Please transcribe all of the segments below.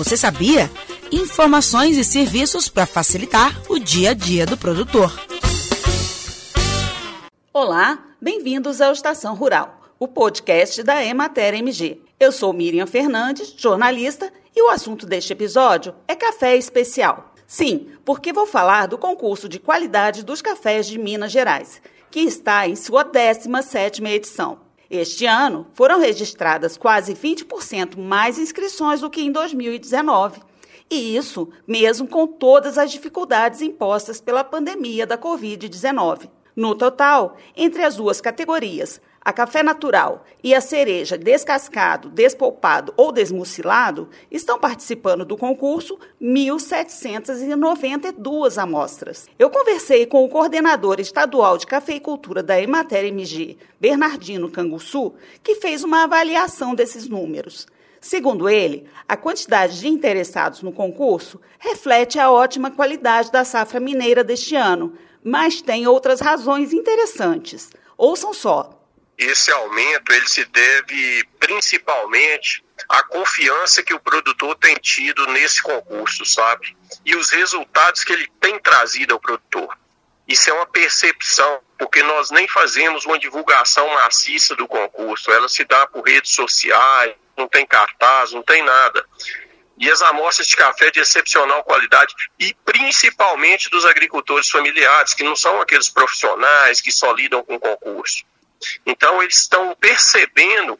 Você sabia? Informações e serviços para facilitar o dia a dia do produtor. Olá, bem-vindos ao Estação Rural, o podcast da Emater MG. Eu sou Miriam Fernandes, jornalista, e o assunto deste episódio é café especial. Sim, porque vou falar do concurso de qualidade dos cafés de Minas Gerais, que está em sua 17ª edição. Este ano, foram registradas quase 20% mais inscrições do que em 2019. E isso mesmo com todas as dificuldades impostas pela pandemia da Covid-19. No total, entre as duas categorias, a café natural e a cereja descascado, despolpado ou desmucilado, estão participando do concurso 1.792 amostras. Eu conversei com o coordenador estadual de cafeicultura da Emater MG, Bernardino Canguçu, que fez uma avaliação desses números. Segundo ele, a quantidade de interessados no concurso reflete a ótima qualidade da safra mineira deste ano, mas tem outras razões interessantes. Ouçam só esse aumento ele se deve principalmente à confiança que o produtor tem tido nesse concurso, sabe? E os resultados que ele tem trazido ao produtor. Isso é uma percepção, porque nós nem fazemos uma divulgação maciça do concurso. Ela se dá por redes sociais, não tem cartaz, não tem nada. E as amostras de café de excepcional qualidade, e principalmente dos agricultores familiares, que não são aqueles profissionais que só lidam com concurso. Então, eles estão percebendo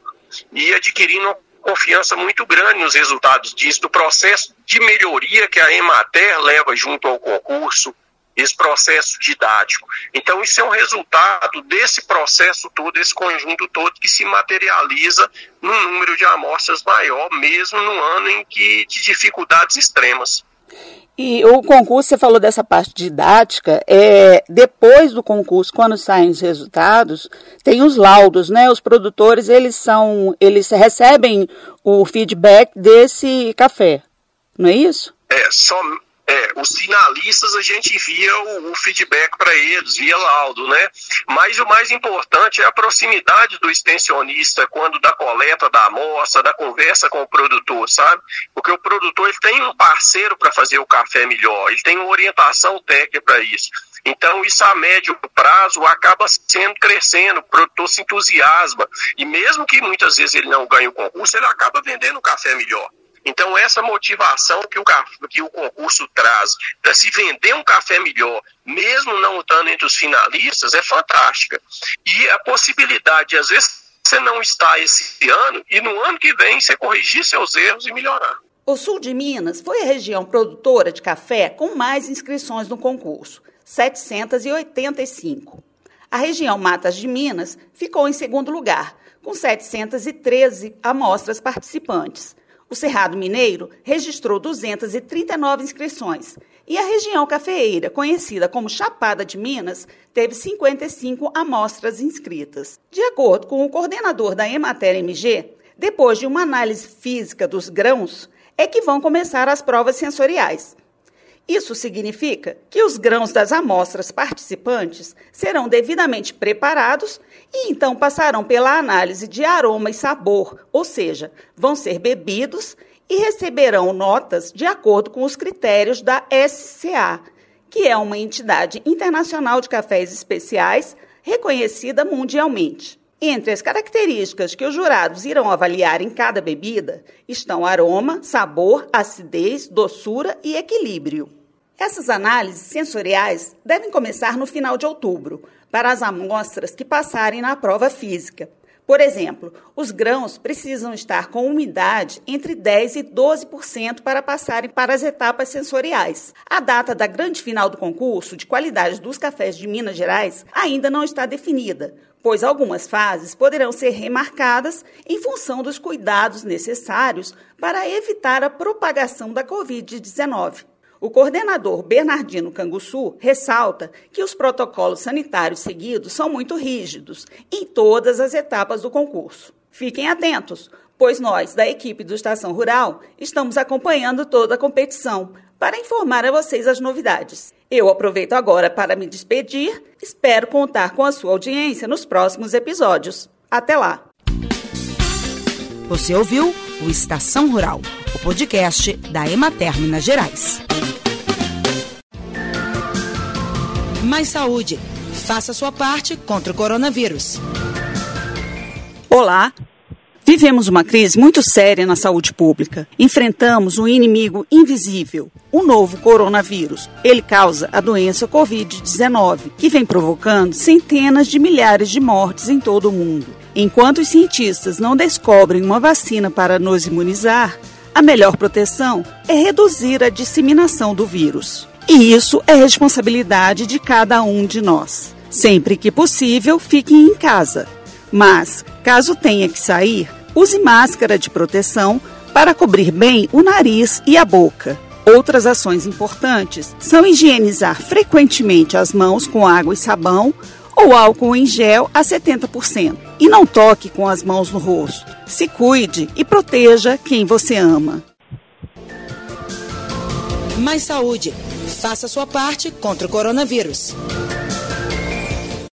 e adquirindo uma confiança muito grande nos resultados disso, do processo de melhoria que a Emater leva junto ao concurso, esse processo didático. Então, isso é um resultado desse processo todo, desse conjunto todo, que se materializa num número de amostras maior, mesmo num ano em que de dificuldades extremas. E o concurso, você falou dessa parte didática, é, depois do concurso, quando saem os resultados, tem os laudos, né? Os produtores, eles são, eles recebem o feedback desse café, não é isso? É, é, os finalistas a gente envia o, o feedback para eles, via laudo, né? Mas o mais importante é a proximidade do extensionista quando da coleta da amostra, da conversa com o produtor, sabe? Porque o produtor ele tem um parceiro para fazer o café melhor, ele tem uma orientação técnica para isso. Então, isso a médio prazo acaba sendo crescendo, o produtor se entusiasma. E mesmo que muitas vezes ele não ganhe o concurso, ele acaba vendendo o café melhor. Então, essa motivação que o, que o concurso traz para se vender um café melhor, mesmo não estando entre os finalistas, é fantástica. E a possibilidade, às vezes, você não está esse ano e no ano que vem você corrigir seus erros e melhorar. O sul de Minas foi a região produtora de café com mais inscrições no concurso, 785. A região Matas de Minas ficou em segundo lugar, com 713 amostras participantes. O Cerrado Mineiro registrou 239 inscrições e a região cafeeira, conhecida como Chapada de Minas, teve 55 amostras inscritas. De acordo com o coordenador da Emater MG, depois de uma análise física dos grãos, é que vão começar as provas sensoriais. Isso significa que os grãos das amostras participantes serão devidamente preparados e então passarão pela análise de aroma e sabor, ou seja, vão ser bebidos e receberão notas de acordo com os critérios da SCA, que é uma entidade internacional de cafés especiais reconhecida mundialmente. Entre as características que os jurados irão avaliar em cada bebida estão aroma, sabor, acidez, doçura e equilíbrio. Essas análises sensoriais devem começar no final de outubro, para as amostras que passarem na prova física. Por exemplo, os grãos precisam estar com umidade entre 10% e 12% para passarem para as etapas sensoriais. A data da grande final do concurso de qualidade dos cafés de Minas Gerais ainda não está definida, pois algumas fases poderão ser remarcadas em função dos cuidados necessários para evitar a propagação da Covid-19. O coordenador Bernardino Canguçu ressalta que os protocolos sanitários seguidos são muito rígidos em todas as etapas do concurso. Fiquem atentos, pois nós, da equipe do Estação Rural, estamos acompanhando toda a competição para informar a vocês as novidades. Eu aproveito agora para me despedir. Espero contar com a sua audiência nos próximos episódios. Até lá! Você ouviu o Estação Rural podcast da Emater Minas Gerais. Mais saúde. Faça sua parte contra o coronavírus. Olá, Vivemos uma crise muito séria na saúde pública. Enfrentamos um inimigo invisível, o novo coronavírus. Ele causa a doença Covid-19, que vem provocando centenas de milhares de mortes em todo o mundo. Enquanto os cientistas não descobrem uma vacina para nos imunizar, a melhor proteção é reduzir a disseminação do vírus. E isso é responsabilidade de cada um de nós. Sempre que possível, fiquem em casa. Mas, caso tenha que sair, Use máscara de proteção para cobrir bem o nariz e a boca. Outras ações importantes são higienizar frequentemente as mãos com água e sabão ou álcool em gel a 70%. E não toque com as mãos no rosto. Se cuide e proteja quem você ama. Mais saúde. Faça sua parte contra o coronavírus.